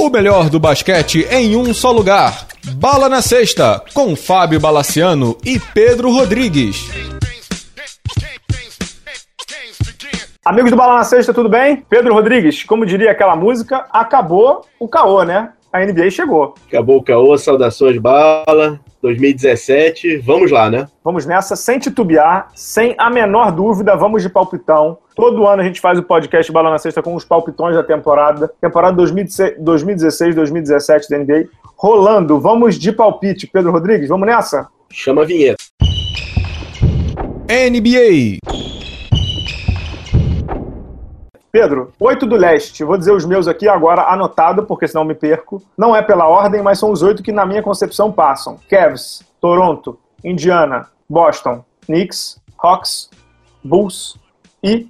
O melhor do basquete em um só lugar. Bala na Sexta, com Fábio Balaciano e Pedro Rodrigues. Amigos do Bala na Sexta, tudo bem? Pedro Rodrigues, como diria aquela música, acabou o caô, né? A NBA chegou. Acabou o caô, saudações Bala. 2017, vamos lá, né? Vamos nessa, sem titubear, sem a menor dúvida, vamos de palpitão. Todo ano a gente faz o podcast Bala na Sexta com os palpitões da temporada. Temporada 2016-2017 da NBA. Rolando, vamos de palpite. Pedro Rodrigues, vamos nessa? Chama a vinheta. NBA. Pedro, oito do leste. Vou dizer os meus aqui agora, anotado, porque senão me perco. Não é pela ordem, mas são os oito que, na minha concepção, passam: Cavs, Toronto, Indiana, Boston, Knicks, Hawks, Bulls e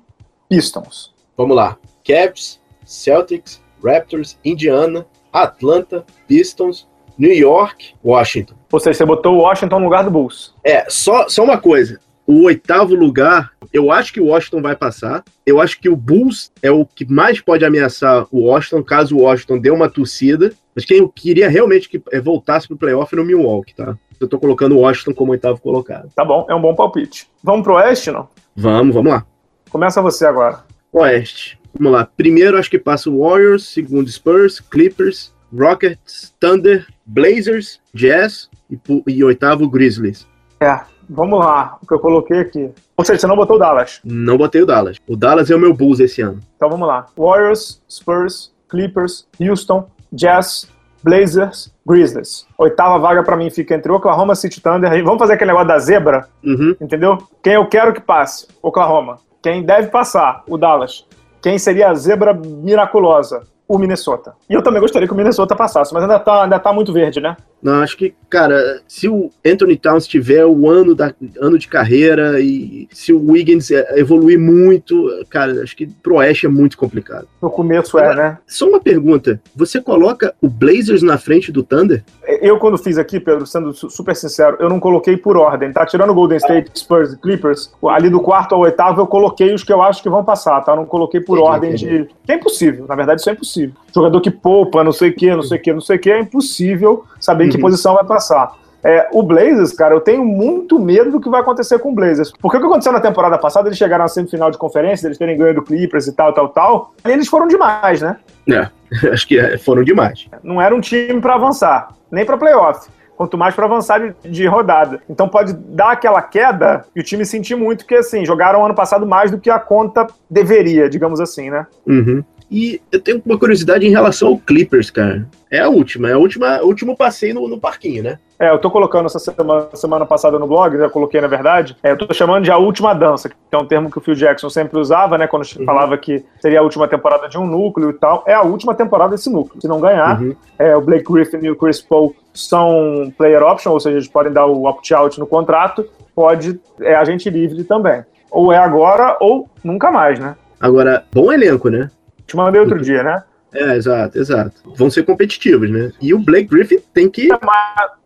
Pistons. Vamos lá: Cavs, Celtics, Raptors, Indiana, Atlanta, Pistons, New York, Washington. Ou seja, você botou o Washington no lugar do Bulls. É, só, só uma coisa o oitavo lugar, eu acho que o Washington vai passar. Eu acho que o Bulls é o que mais pode ameaçar o Washington, caso o Washington dê uma torcida. Mas quem eu queria realmente que é, voltasse pro playoff no Milwaukee, tá? Eu tô colocando o Washington como oitavo colocado. Tá bom, é um bom palpite. Vamos pro Oeste, não? Vamos, vamos lá. Começa você agora. Oeste. Vamos lá. Primeiro acho que passa o Warriors, segundo Spurs, Clippers, Rockets, Thunder, Blazers, Jazz e, e oitavo Grizzlies. É, Vamos lá, o que eu coloquei aqui. Ou seja, você não botou o Dallas? Não botei o Dallas. O Dallas é o meu Bulls esse ano. Então vamos lá. Warriors, Spurs, Clippers, Houston, Jazz, Blazers, Grizzlies. Oitava vaga para mim fica entre Oklahoma City Thunder e vamos fazer aquele negócio da zebra, uhum. entendeu? Quem eu quero que passe? Oklahoma. Quem deve passar? O Dallas. Quem seria a zebra miraculosa? o Minnesota. E eu também gostaria que o Minnesota passasse, mas ainda tá, ainda tá muito verde, né? Não, acho que, cara, se o Anthony Towns tiver o ano, da, ano de carreira e se o Wiggins evoluir muito, cara, acho que pro Oeste é muito complicado. No começo é, né? Só uma pergunta: você coloca o Blazers na frente do Thunder? Eu, quando fiz aqui, Pedro, sendo super sincero, eu não coloquei por ordem, tá? Tirando o Golden State, Spurs e Clippers, ali do quarto ao oitavo eu coloquei os que eu acho que vão passar, tá? Eu não coloquei por entendi, ordem entendi. de. Que é impossível, na verdade, isso é impossível. Jogador que poupa, não sei o que, não sei o que, não sei o que, é impossível saber que uhum. posição vai passar. É, o Blazers, cara, eu tenho muito medo do que vai acontecer com o Blazers. Porque o que aconteceu na temporada passada, eles chegaram na semifinal de conferência, eles terem ganho do Clippers e tal, tal, tal, e eles foram demais, né? É, acho que é, foram demais. Não era um time para avançar, nem para playoff quanto mais para avançar de, de, rodada. Então pode dar aquela queda e o time sentir muito que, assim, jogaram ano passado mais do que a conta deveria, digamos assim, né? Uhum. E eu tenho uma curiosidade em relação ao Clippers, cara. É a última, é a última, último passeio no, no parquinho, né? É, eu tô colocando essa semana, semana passada no blog, já coloquei na verdade. É, eu tô chamando de a última dança, que é um termo que o Phil Jackson sempre usava, né? Quando uhum. falava que seria a última temporada de um núcleo e tal. É a última temporada desse núcleo. Se não ganhar, uhum. é, o Blake Griffin e o Chris Paul são player option, ou seja, eles podem dar o opt-out no contrato, pode, é agente livre também. Ou é agora ou nunca mais, né? Agora, bom elenco, né? Te mandei outro dia, né? É, exato, exato. Vão ser competitivos, né? E o Blake Griffin tem que. É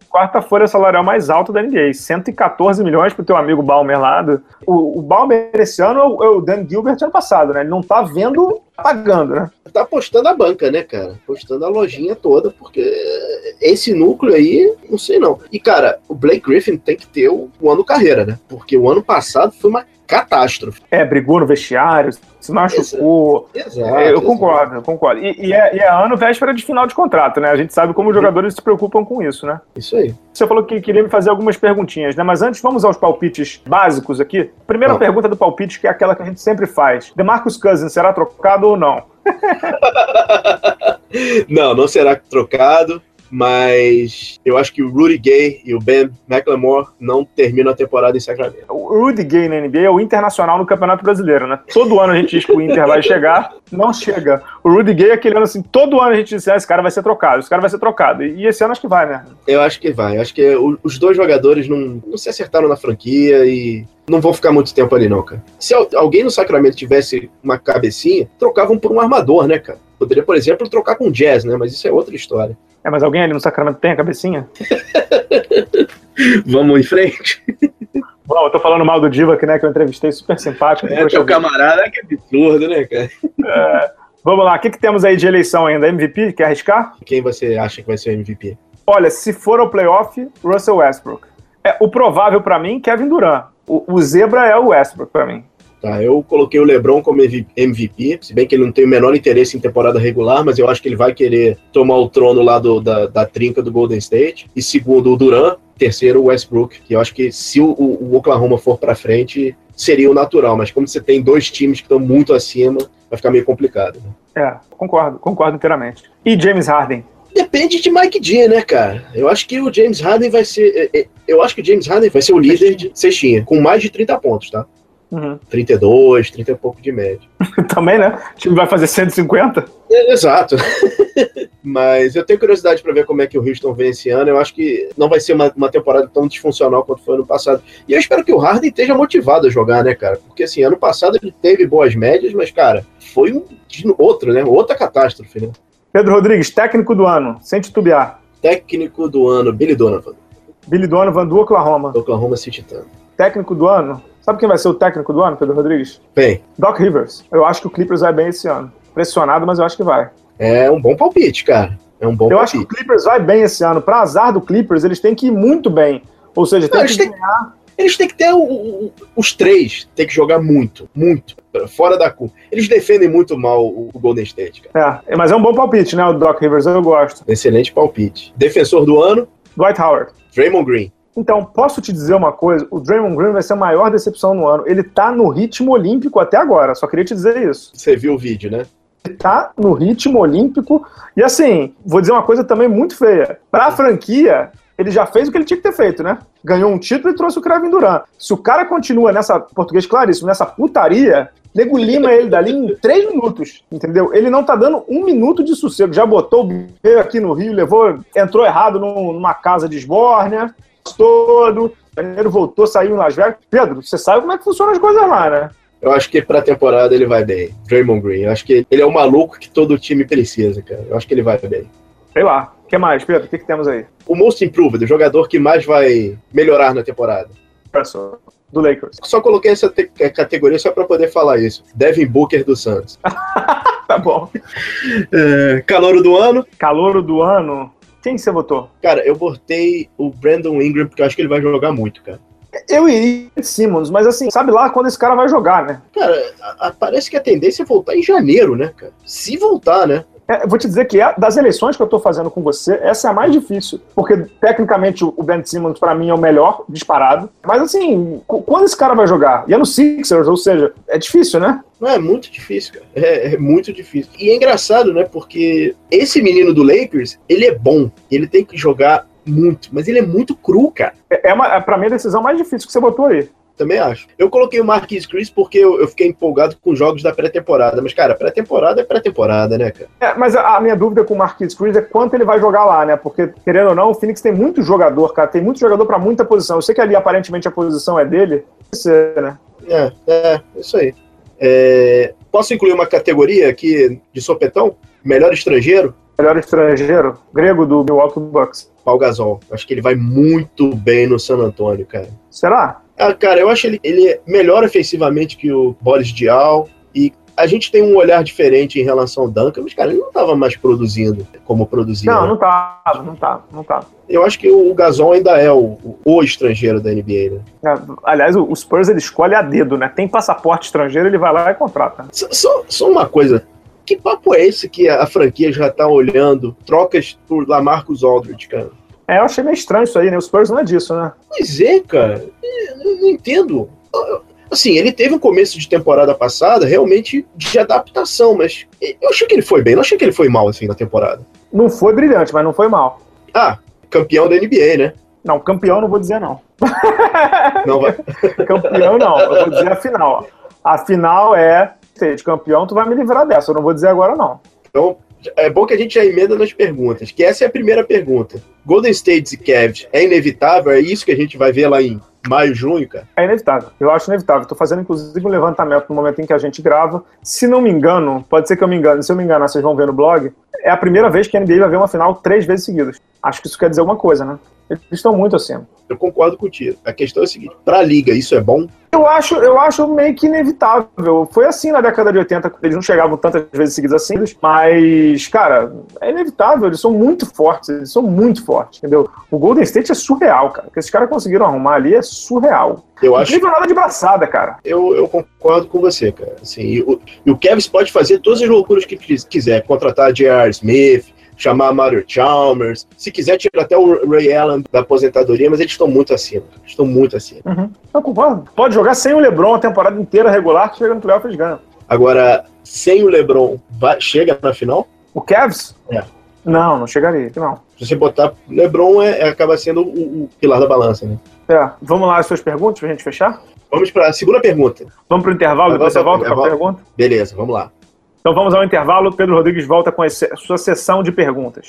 quarta folha salarial mais alta da NBA, 114 milhões pro teu amigo Balmer lá. Do... O, o Balmer esse ano é o, é o Dan Gilbert ano passado, né? Ele não tá vendo pagando, né? Tá apostando a banca, né, cara? Apostando a lojinha toda, porque esse núcleo aí, não sei não. E, cara, o Blake Griffin tem que ter o, o ano carreira, né? Porque o ano passado foi uma catástrofe. É, brigou no vestiário, se machucou. Exato. É, eu concordo, eu concordo. E, e, é, e, é, ano véspera de final de contrato, né? A gente sabe como os jogadores se preocupam com isso, né? Isso aí. Você falou que queria me fazer algumas perguntinhas, né? Mas antes, vamos aos palpites básicos aqui. Primeira pergunta do palpite, que é aquela que a gente sempre faz. DeMarcus Cousins será trocado ou não? não, não será trocado mas eu acho que o Rudy Gay e o Ben McLemore não terminam a temporada em Sacramento. O Rudy Gay na NBA é o internacional no Campeonato Brasileiro, né? Todo ano a gente diz que o Inter vai chegar, não chega. O Rudy Gay é aquele ano assim, todo ano a gente diz, ah, esse cara vai ser trocado, esse cara vai ser trocado. E esse ano acho que vai, né? Eu acho que vai. Eu acho que os dois jogadores não, não se acertaram na franquia e não vão ficar muito tempo ali, não, cara. Se alguém no Sacramento tivesse uma cabecinha, trocavam por um armador, né, cara? Poderia, por exemplo, trocar com jazz, né? Mas isso é outra história. É, mas alguém ali no Sacramento tem a cabecinha? Vamos em frente? Bom, eu tô falando mal do Diva aqui, né? Que eu entrevistei super simpático. É, teu camarada, que absurdo, né, cara? É, Vamos lá, o que, que temos aí de eleição ainda? MVP? Quer arriscar? Quem você acha que vai ser o MVP? Olha, se for ao playoff, Russell Westbrook. É, o provável para mim, Kevin Durant. O, o zebra é o Westbrook para mim. Tá, eu coloquei o LeBron como MVP, se bem que ele não tem o menor interesse em temporada regular, mas eu acho que ele vai querer tomar o trono lá do, da, da trinca do Golden State. E segundo, o Durant. Terceiro, o Westbrook, que eu acho que se o, o Oklahoma for para frente, seria o natural. Mas como você tem dois times que estão muito acima, vai ficar meio complicado. Né? É, concordo, concordo inteiramente. E James Harden? Depende de Mike D, né, cara? Eu acho que o James Harden vai ser. É, é, eu acho que o James Harden vai ser o líder de cestinha, com mais de 30 pontos, tá? Uhum. 32, 30 e pouco de média. Também, né? O time vai fazer 150? É, exato. Mas eu tenho curiosidade para ver como é que o Houston vem esse ano. Eu acho que não vai ser uma, uma, temporada tão disfuncional quanto foi ano passado. E eu espero que o Harden esteja motivado a jogar, né, cara? Porque assim, ano passado ele teve boas médias, mas, cara, foi um outro, né? Outra catástrofe, né? Pedro Rodrigues, técnico do ano, sem titubear. Técnico do ano, Billy Donovan. Billy Donovan do Oklahoma. Oklahoma City Thunder. Técnico do ano, Sabe quem vai ser o técnico do ano, Pedro Rodrigues? Bem. Doc Rivers. Eu acho que o Clippers vai bem esse ano. Pressionado, mas eu acho que vai. É um bom palpite, cara. É um bom eu palpite. acho que o Clippers vai bem esse ano. Para azar do Clippers, eles têm que ir muito bem. Ou seja, tem que ganhar. Eles têm que ter o, o, os três, tem que jogar muito, muito, fora da curva. Eles defendem muito mal o, o Golden State, cara. É, mas é um bom palpite, né? O Doc Rivers, eu gosto. Excelente palpite. Defensor do ano? Dwight Howard. Draymond Green. Então, posso te dizer uma coisa? O Draymond Green vai ser a maior decepção no ano. Ele tá no ritmo olímpico até agora, só queria te dizer isso. Você viu o vídeo, né? Ele tá no ritmo olímpico. E assim, vou dizer uma coisa também muito feia. Pra franquia, ele já fez o que ele tinha que ter feito, né? Ganhou um título e trouxe o Kevin Durant. Se o cara continua nessa, português claríssimo, nessa putaria, nego lima ele dali em três minutos, entendeu? Ele não tá dando um minuto de sossego. Já botou o B aqui no Rio, levou, entrou errado numa casa de esbórnia, todo, janeiro voltou, saiu em Las Vegas. Pedro, você sabe como é que funcionam as coisas lá, né? Eu acho que pra temporada ele vai bem. Draymond Green. Eu acho que ele é o maluco que todo time precisa, cara. Eu acho que ele vai bem. Sei lá. O que mais, Pedro? O que, que temos aí? O Most Improved, o jogador que mais vai melhorar na temporada. Do Lakers. Só coloquei essa categoria só para poder falar isso. Devin Booker do Santos. tá bom. É, calouro do ano? Calouro do ano? Quem você votou? Cara, eu botei o Brandon Ingram porque eu acho que ele vai jogar muito, cara. Eu iria de Simmons, mas assim, sabe lá quando esse cara vai jogar, né? Cara, a, a, parece que a tendência é voltar em janeiro, né, cara? Se voltar, né? É, vou te dizer que é, das eleições que eu tô fazendo com você, essa é a mais difícil. Porque, tecnicamente, o Ben Simmons, para mim, é o melhor, disparado. Mas, assim, quando esse cara vai jogar? E é no Sixers, ou seja, é difícil, né? Não, é muito difícil, cara. É, é, muito difícil. E é engraçado, né? Porque esse menino do Lakers, ele é bom. Ele tem que jogar muito, mas ele é muito cru, cara. É, é, uma, é pra mim a decisão mais difícil que você botou aí. Também acho. Eu coloquei o Marquis Chris porque eu, eu fiquei empolgado com os jogos da pré-temporada. Mas, cara, pré-temporada é pré-temporada, né, cara? É, mas a, a, minha dúvida com o Marquis Chris é quanto ele vai jogar lá, né? Porque, querendo ou não, o Phoenix tem muito jogador, cara. Tem muito jogador para muita posição. Eu sei que ali, aparentemente, a posição é dele. Ser, né? É, é, isso aí. É, posso incluir uma categoria aqui de sopetão? Melhor estrangeiro? Melhor estrangeiro? Grego do Milwaukee Bucks. Paul Gasol. Acho que ele vai muito bem no San Antonio, cara. Será? Ah, cara, eu acho ele, ele é melhor ofensivamente que o Boris Dial e a gente tem um olhar diferente em relação ao Duncan, mas, cara, ele não estava mais produzindo como produzia. Não, não tava, não tava, não tava. Eu acho que o Gasol ainda é o, o estrangeiro da NBA, né? É, aliás, o Spurs ele escolhe a dedo, né? Tem passaporte estrangeiro, ele vai lá e contrata. Só, só uma coisa, que papo é esse que a franquia já tá olhando trocas por Lamarcus Aldridge, cara? É, eu achei meio estranho isso aí, né? O Spurs não é disso, né? Pois é, cara. Eu não entendo. Assim, ele teve um começo de temporada passada realmente de adaptação, mas eu achei que ele foi bem, não achei que ele foi mal assim na temporada. Não foi brilhante, mas não foi mal. Ah, campeão da NBA, né? Não, campeão não vou dizer não. Não vai. campeão não, eu vou dizer a final. A final é de campeão, tu vai me livrar dessa, eu não vou dizer agora não. Então, é bom que a gente já emenda nas perguntas, que essa é a primeira pergunta. Golden State e Cavs é inevitável? É isso que a gente vai ver lá em maio, junho, cara? É inevitável. Eu acho inevitável. Estou fazendo, inclusive, um levantamento no momento em que a gente grava. Se não me engano, pode ser que eu me engane, se eu me enganar, vocês vão ver no blog, é a primeira vez que a NBA vai ver uma final três vezes seguidas. Acho que isso quer dizer alguma coisa, né? Eles estão muito acima. Eu concordo contigo. A questão é a seguinte: para a liga, isso é bom? Eu acho, eu acho meio que inevitável. Foi assim na década de 80, eles não chegavam tantas vezes seguidas assim, mas, cara, é inevitável. Eles são muito fortes, eles são muito fortes, entendeu? O Golden State é surreal, cara. O que esses caras conseguiram arrumar ali é surreal. Eu acho. Não nada de braçada, cara. Eu, eu concordo com você, cara. Assim, e, o, e o Kevs pode fazer todas as loucuras que quiser, contratar J.R. Smith, chamar Mario Chalmers, se quiser tirar até o Ray Allen da aposentadoria, mas eles estão muito acima. Estão muito acima. Uhum. Eu concordo. Pode jogar sem o LeBron a temporada inteira regular, que chega no playoff eles ganham. Agora, sem o LeBron, vai, chega na final? O Cavs? É. Não, não chegaria, não. Se você botar LeBron, é, é acaba sendo o, o, pilar da balança, né? É. Vamos lá as suas perguntas pra gente fechar? Vamos para a segunda pergunta. Vamos para o intervalo, depois você volta para a pergunta? Beleza, vamos lá. Então vamos ao intervalo. Pedro Rodrigues volta com a sua sessão de perguntas.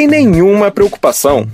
nenhuma preocupação.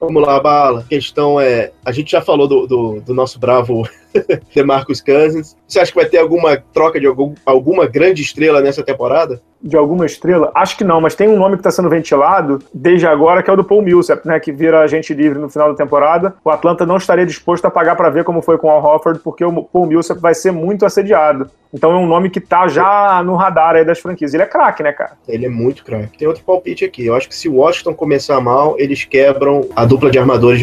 Vamos lá, Bala. A questão é: a gente já falou do, do, do nosso bravo DeMarcus Cousins. Você acha que vai ter alguma troca de algum, alguma grande estrela nessa temporada? De alguma estrela? Acho que não, mas tem um nome que está sendo ventilado desde agora, que é o do Paul Millsap, né, que vira agente livre no final da temporada. O Atlanta não estaria disposto a pagar para ver como foi com o Al Horford, porque o Paul Millsap vai ser muito assediado. Então é um nome que tá já no radar aí das franquias. Ele é craque, né, cara? Ele é muito craque. Tem outro palpite aqui. Eu acho que se o Washington começar mal, eles quebram a dupla de armadores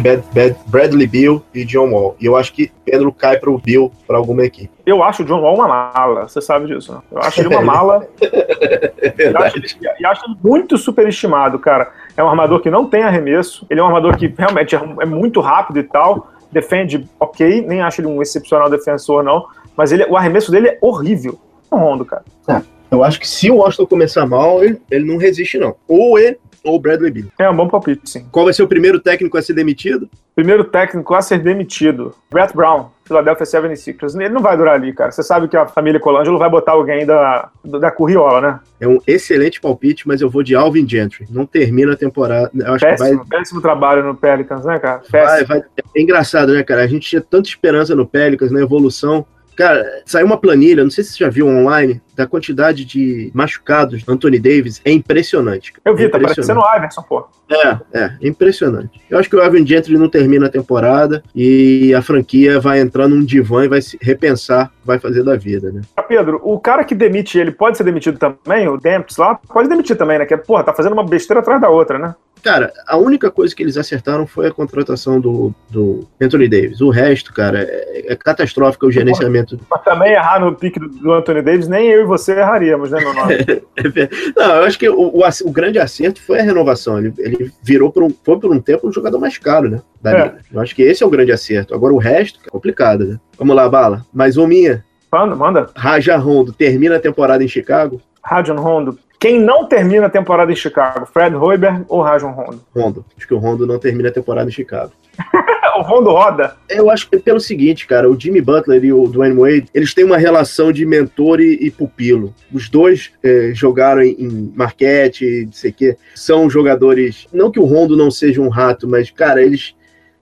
Bradley Bill e John Wall. E eu acho que Pedro cai para o Bill para alguma equipe. Eu acho o John Wall uma mala, você sabe disso, né? Eu acho ele uma mala. é e, acho, e acho ele muito superestimado, cara. É um armador que não tem arremesso, ele é um armador que realmente é, é muito rápido e tal, defende ok, nem acho ele um excepcional defensor, não, mas ele, o arremesso dele é horrível. É um rondo, cara. É, eu acho que se o Washington começar mal, ele, ele não resiste, não. Ou ele ou Bradley Bill. É um bom palpite, sim. Qual vai ser o primeiro técnico a ser demitido? Primeiro técnico a ser demitido. Brett Brown, Philadelphia 76ers. Ele não vai durar ali, cara. Você sabe que a família Colangelo vai botar alguém da, da Curriola, né? É um excelente palpite, mas eu vou de Alvin Gentry. Não termina a temporada. Acho péssimo, que vai... péssimo trabalho no Pelicans, né, cara? Vai, vai... É engraçado, né, cara? A gente tinha tanta esperança no Pelicans, na evolução. Cara, saiu uma planilha, não sei se você já viu online, da quantidade de machucados do Anthony Davis. É impressionante. Eu vi, é tá parecendo o Iverson, pô. É, é, impressionante. Eu acho que o Ivan Gentry não termina a temporada e a franquia vai entrar num divã e vai se repensar vai fazer da vida, né? Pedro, o cara que demite ele pode ser demitido também? O Demps lá pode demitir também, né? Que, porra, tá fazendo uma besteira atrás da outra, né? Cara, a única coisa que eles acertaram foi a contratação do, do Anthony Davis. O resto, cara, é, é catastrófico o gerenciamento. Mas também errar no pique do, do, Anthony Davis, nem eu e você erraríamos, né, meu nome? Não, eu acho que o, o, o, grande acerto foi a renovação. Ele, ele virou por um, foi por um tempo um jogador mais caro, né? Da é. Eu acho que esse é o grande acerto. Agora o resto é complicado, né? Vamos lá, Bala. Mais uma minha. Manda, manda. Raja Rondo termina a temporada em Chicago? Rajon Rondo quem não termina a temporada em Chicago? Fred Hoiberg ou Rajon Rondo? Rondo. Acho que o Rondo não termina a temporada em Chicago. o Rondo roda? Eu acho que é pelo seguinte, cara, o Jimmy Butler e o Dwayne Wade, eles têm uma relação de mentor e, e pupilo. Os dois é, jogaram em, em Marquete, não sei o quê. São jogadores, não que o Rondo não seja um rato, mas, cara, eles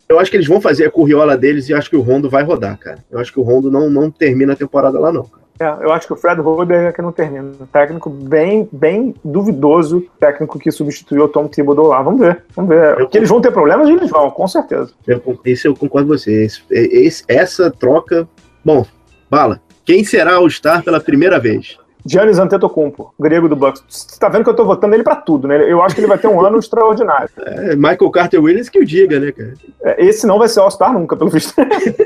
eu acho que eles vão fazer a curriola deles e acho que o Rondo vai rodar, cara. Eu acho que o Rondo não, não termina a temporada lá, não. É, eu acho que o Fred Hoiberg é que não termina. Um técnico bem, bem duvidoso, técnico que substituiu o Tom Thibodeau lá. Vamos ver, vamos ver. Eu, que eles vão ter problemas, eles vão, com certeza. Eu, isso eu concordo com você. Esse, esse, essa troca, bom, Bala, quem será o Star pela primeira vez? Giannis Antetokounmpo, grego do Bucks. Você tá vendo que eu tô votando ele pra tudo, né? Eu acho que ele vai ter um ano extraordinário. É, Michael Carter Williams que o diga, né, cara? É, esse não vai ser All-Star nunca, pelo visto.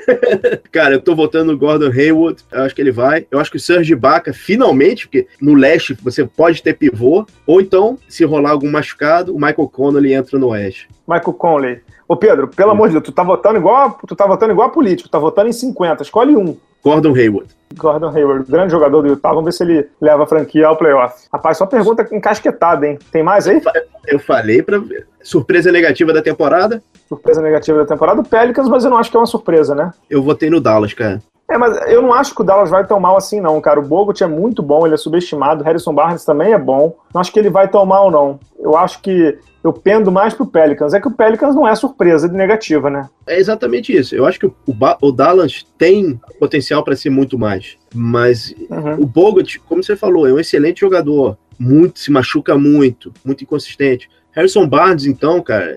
cara, eu tô votando no Gordon Hayward, eu acho que ele vai. Eu acho que o Serge Ibaka, finalmente, porque no leste você pode ter pivô, ou então, se rolar algum machucado, o Michael Connolly entra no oeste. Michael Conley. Ô Pedro, pelo amor de Deus, tu tá votando igual, a, tu tá votando igual a político, tá votando em 50, escolhe um. Gordon Hayward. Gordon Hayward, grande jogador do Utah. Vamos ver se ele leva a franquia ao playoff. Rapaz, só pergunta encasquetada, hein? Tem mais aí? Eu falei pra. Surpresa negativa da temporada? Surpresa negativa da temporada, o Pelicans, mas eu não acho que é uma surpresa, né? Eu votei no Dallas, cara. É, mas eu não acho que o Dallas vai tão mal assim, não, cara. O Bogut é muito bom, ele é subestimado. O Harrison Barnes também é bom. Não acho que ele vai tão mal, não. Eu acho que eu pendo mais pro Pelicans. É que o Pelicans não é surpresa de negativa, né? É exatamente isso. Eu acho que o, o Dallas tem potencial para ser muito mais. Mas uhum. o Bogut, como você falou, é um excelente jogador. Muito, se machuca muito, muito inconsistente. Harrison Barnes, então, cara,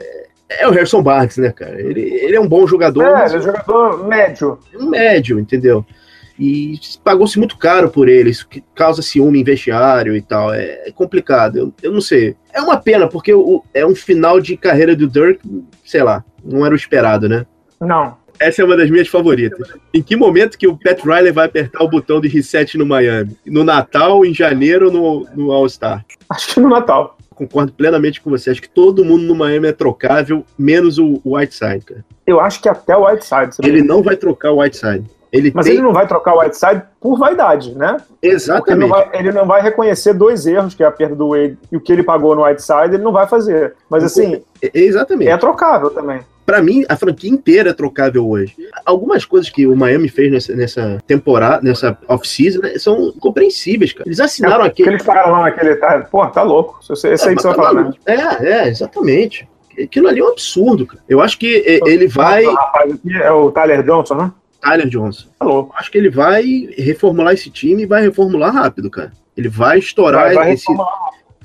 é, é o Harrison Barnes, né, cara? Ele, ele é um bom jogador. É, ele é um jogador médio. Médio, entendeu? E pagou-se muito caro por ele, isso que causa ciúme em vestiário e tal. É, é complicado, eu, eu, não sei. É uma pena, porque o, é um final de carreira do Dirk, sei lá, não era o esperado, né? Não. Essa é uma das minhas favoritas. Em que momento que o Pat Riley vai apertar o botão de reset no Miami? No Natal, em janeiro ou no, no All-Star? Acho que no Natal. Concordo plenamente com você. Acho que todo mundo no Miami é trocável, menos o Whiteside, cara. Eu acho que até o Whiteside. Ele não vai trocar o Whiteside. Ele Mas tem... ele não vai trocar o Whiteside por vaidade, né? Exatamente. Ele não, vai, ele não, vai, reconhecer dois erros, que é a perda do Wade e o que ele pagou no Whiteside, ele não vai fazer. Mas assim, Exatamente. é trocável também. Para mim, a franquia inteira é trocável hoje. Algumas coisas que o Miami fez nessa, nessa temporada, nessa off-season, né, são compreensíveis, cara. Eles assinaram é, aquele. Eles pagaram lá naquele. Tá, pô, tá louco. Esse, esse é, aí que você vai falar, né? É, é, exatamente. Aquilo ali é um absurdo, cara. Eu acho que ele vai. O rapaz aqui é o Tyler Johnson, né? Tyler Johnson. Tá louco. Acho que ele vai reformular esse time e vai reformular rápido, cara. Ele vai estourar vai, vai esse.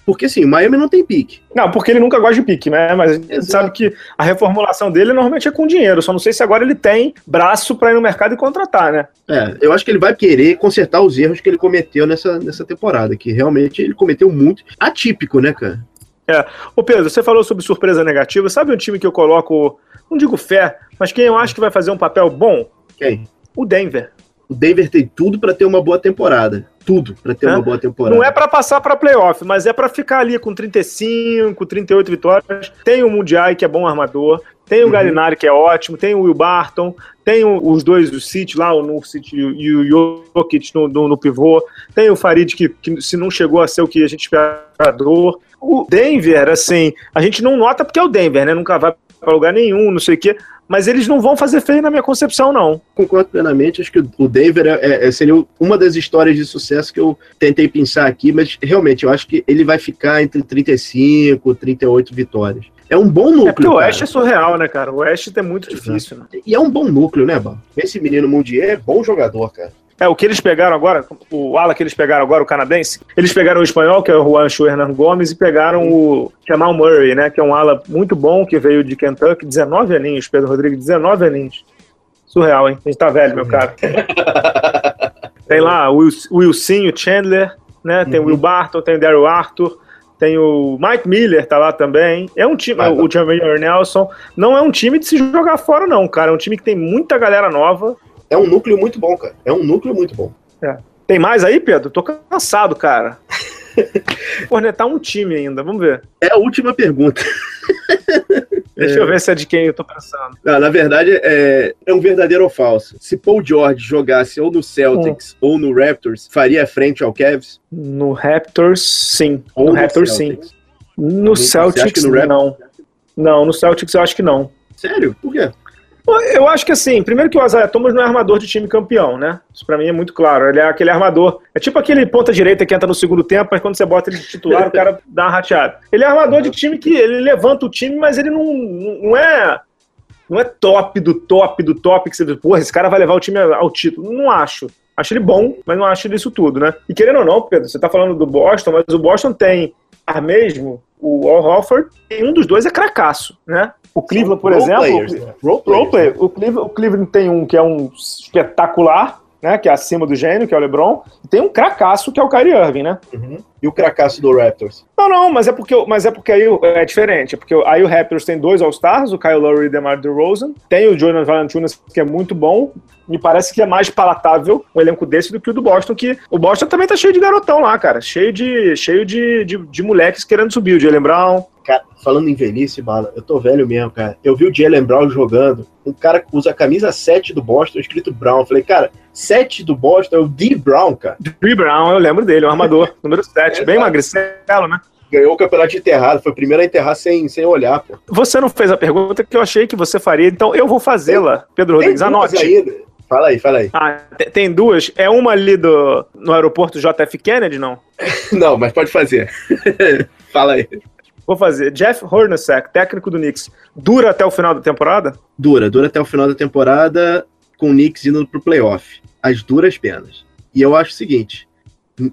Porque assim, o Miami não tem pique. Não, porque ele nunca gosta de pique, né? Mas a gente sabe que a reformulação dele normalmente é com dinheiro. Só não sei se agora ele tem braço para ir no mercado e contratar, né? É, eu acho que ele vai querer consertar os erros que ele cometeu nessa, nessa temporada, que realmente ele cometeu muito. Atípico, né, cara? É. Ô Pedro, você falou sobre surpresa negativa. Sabe um time que eu coloco, não digo fé, mas quem eu acho que vai fazer um papel bom? Quem? O Denver. O Denver tem tudo para ter uma boa temporada. Tudo para ter é? uma boa temporada. Não é para passar para playoff, mas é para ficar ali com 35, 38 vitórias. Tem o Mundial, que é bom armador. Tem o uhum. Galinari, que é ótimo. Tem o Will Barton. Tem o, os dois do City lá, o City e o Jokic no, no, no, pivô. Tem o Farid, que, que se não chegou a ser o que a gente esperador. O Denver, assim, a gente não nota porque é o Denver, né? Nunca vai para lugar nenhum, não sei o quê mas eles não vão fazer feio na minha concepção, não. Concordo plenamente, acho que o Denver é, é, seria uma das histórias de sucesso que eu tentei pensar aqui, mas realmente eu acho que ele vai ficar entre 35 e 38 vitórias. É um bom núcleo. É porque o Oeste é surreal, né, cara? O Oeste é muito Exato. difícil, né? E é um bom núcleo, né, Bal? Esse menino Mundial é bom jogador, cara. É, o que eles pegaram agora, o ala que eles pegaram agora, o canadense, eles pegaram o espanhol, que é o Juancho Hernan Gomes, e pegaram o Jamal Murray, né, que é um ala muito bom, que veio de Kentucky, 19 aninhos, Pedro Rodrigues, 19 aninhos. Surreal, hein? A gente tá velho, meu cara. tem lá o Wilson, o Chandler, né, tem uhum. o Will Barton, tem o Daryl Arthur, tem o Mike Miller, tá lá também. É um time, ah, o Jamir Nelson. Não é um time de se jogar fora, não, cara. É um time que tem muita galera nova é um núcleo muito bom, cara. É um núcleo muito bom. É. Tem mais aí, Pedro? Tô cansado, cara. Cornetar um time ainda, vamos ver. É a última pergunta. Deixa é... eu ver se é de quem eu tô pensando. Não, na verdade, é, é um verdadeiro ou falso. Se Paul George jogasse ou no Celtics hum. ou no Raptors, faria frente ao Cavs? No Raptors, sim. Ou no, no Raptors, Celtics. sim. No Celtics, no não. Não, no Celtics eu acho que não. Sério? Por quê? Eu acho que assim, primeiro que o Isaiah Thomas não é armador de time campeão, né? Isso pra mim é muito claro. Ele é aquele armador. É tipo aquele ponta-direita que entra no segundo tempo, mas quando você bota ele de titular, o cara dá uma rateada. Ele é armador de time que ele levanta o time, mas ele não, não é. Não é top do top do top que você diz, porra, esse cara vai levar o time ao título. Não acho. Acho ele bom, mas não acho isso tudo, né? E querendo ou não, Pedro, você tá falando do Boston, mas o Boston tem ar mesmo, o Al Hofford, e um dos dois é cracaço, né? O Cleveland, por exemplo. Players, né? O, Cleveland, o Cleveland tem um que é um espetacular, né? Que é acima do gênio, que é o LeBron. E tem um cracaço, que é o Kyrie Irving, né? Uhum. E o cracaço do Raptors? Não, não, mas é porque, mas é porque aí é diferente. É porque aí o Raptors tem dois All-Stars, o Kyle Lowry e o DeMar DeRozan. Tem o Jordan Valanciunas, que é muito bom. Me parece que é mais palatável um elenco desse do que o do Boston, que o Boston também tá cheio de garotão lá, cara. Cheio de, cheio de, de, de moleques querendo subir. O Jalen Brown, Cara, falando em velhice, bala, eu tô velho mesmo, cara. Eu vi o Jalen Brown jogando, um cara que usa a camisa 7 do Boston, escrito Brown. Eu falei, cara, 7 do Boston é o D. Brown, cara. D. Brown, eu lembro dele, o armador, número 7, é, bem magricelo, né? Ganhou o campeonato enterrado, foi o primeiro a enterrar sem, sem olhar, pô. Você não fez a pergunta que eu achei que você faria, então eu vou fazê-la, Pedro Rodrigues. Anote. Ainda. Fala aí, fala aí. Ah, tem duas? É uma ali do, no aeroporto JF Kennedy, não? não, mas pode fazer. fala aí. Vou fazer. Jeff Hornacek, técnico do Knicks, dura até o final da temporada? Dura, dura até o final da temporada com o Knicks indo pro playoff. As duras penas. E eu acho o seguinte: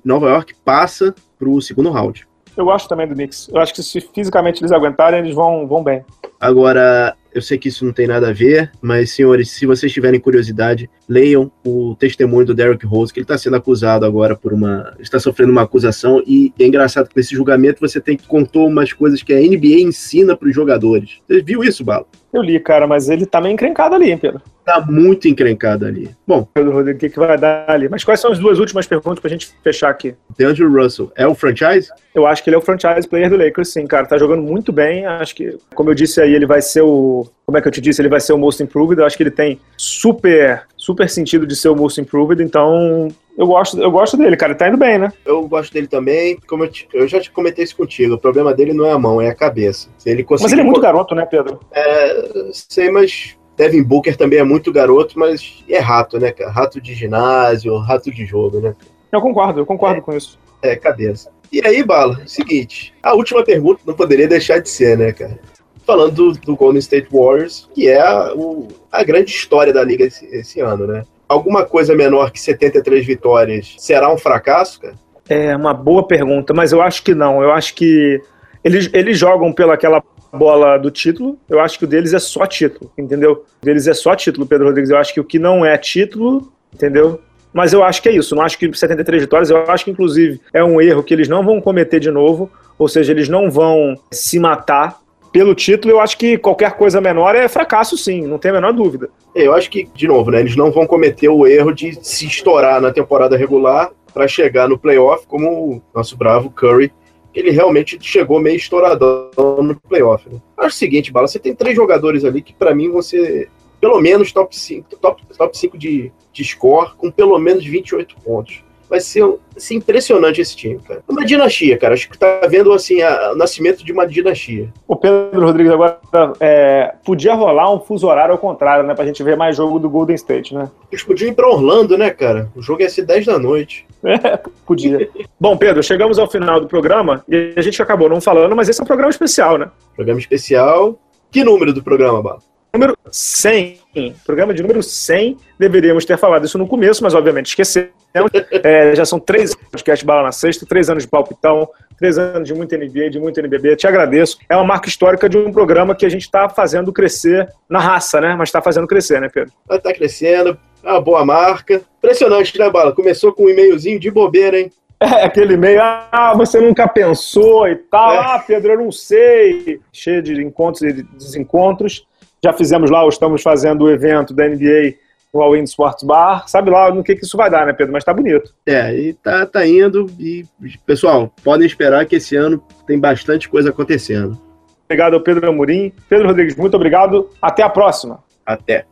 Nova York passa pro segundo round. Eu gosto também do Knicks. Eu acho que se fisicamente eles aguentarem, eles vão, vão bem. Agora, eu sei que isso não tem nada a ver, mas, senhores, se vocês tiverem curiosidade, leiam o testemunho do Derrick Rose, que ele está sendo acusado agora por uma. está sofrendo uma acusação, e é engraçado que nesse julgamento você tem que contar umas coisas que a NBA ensina para os jogadores. Você viu isso, Bala? Eu li, cara, mas ele tá meio encrencado ali, hein, Pedro? Tá muito encrencado ali. Bom. Pedro Rodrigo, o que, que vai dar ali? Mas quais são as duas últimas perguntas pra gente fechar aqui? DeAndre Russell, é o franchise? Eu acho que ele é o franchise player do Lakers, sim, cara. Tá jogando muito bem. Acho que, como eu disse aí, ele vai ser o. Como é que eu te disse? Ele vai ser o most improved. Eu acho que ele tem super, super sentido de ser o most improved. Então, eu gosto, eu gosto dele, cara. Ele tá indo bem, né? Eu gosto dele também. Como eu, te, eu já te comentei isso contigo. O problema dele não é a mão, é a cabeça. Se ele conseguir... Mas ele é muito garoto, né, Pedro? É, sei, mas Devin Booker também é muito garoto, mas é rato, né, cara? Rato de ginásio, rato de jogo, né? Eu concordo, eu concordo é, com isso. É, cabeça. E aí, Bala, seguinte, a última pergunta não poderia deixar de ser, né, cara? Falando do, do Golden State Warriors, que é a, o, a grande história da liga esse, esse ano, né? alguma coisa menor que 73 vitórias será um fracasso, cara? É uma boa pergunta, mas eu acho que não. Eu acho que eles, eles jogam pelaquela bola do título. Eu acho que o deles é só título, entendeu? O deles é só título, Pedro Rodrigues. Eu acho que o que não é título, entendeu? Mas eu acho que é isso. Não acho que 73 vitórias. Eu acho que, inclusive, é um erro que eles não vão cometer de novo. Ou seja, eles não vão se matar pelo título, eu acho que qualquer coisa menor é fracasso, sim, não tem a menor dúvida. Eu acho que, de novo, né, eles não vão cometer o erro de se estourar na temporada regular para chegar no playoff, como o nosso bravo Curry, ele realmente chegou meio estouradão no playoff. Né? Acho o seguinte, Bala, você tem três jogadores ali que, para mim, ser pelo menos top 5, top, top 5 de, de score, com pelo menos 28 pontos vai ser assim, impressionante esse time, cara. Uma dinastia, cara. Acho que tá vendo assim a, o nascimento de uma dinastia. O Pedro Rodrigues agora é, podia rolar um fuso horário ao contrário, né? Pra gente ver mais jogo do Golden State, né? Eles podiam ir pra Orlando, né, cara? O jogo ia ser 10 da noite. É, podia. Bom, Pedro, chegamos ao final do programa e a gente acabou não falando, mas esse é um programa especial, né? Programa especial. Que número do programa, Bala? Número 100. Programa de número 100. Deveríamos ter falado isso no começo, mas obviamente esquecemos. É, já são três podcasts Bala na Sexta, três anos de palpitão, três anos de muito NBA, de muito NBB. Te agradeço. É uma marca histórica de um programa que a gente está fazendo crescer na raça, né? Mas está fazendo crescer, né, Pedro? Está crescendo. É uma boa marca. Impressionante, né, Bala? Começou com um e-mailzinho de bobeira, hein? É, aquele e-mail, ah, você nunca pensou e tal. É. Ah, Pedro, eu não sei. Cheio de encontros e desencontros. Já fizemos lá, ou estamos fazendo o evento da NBA no All In Sports Bar. Sabe lá no que, que isso vai dar, né, Pedro? Mas tá bonito. É, e tá, tá indo. E, pessoal, podem esperar que esse ano tem bastante coisa acontecendo. Obrigado ao Pedro Amorim. Pedro Rodrigues, muito obrigado. Até a próxima. Até.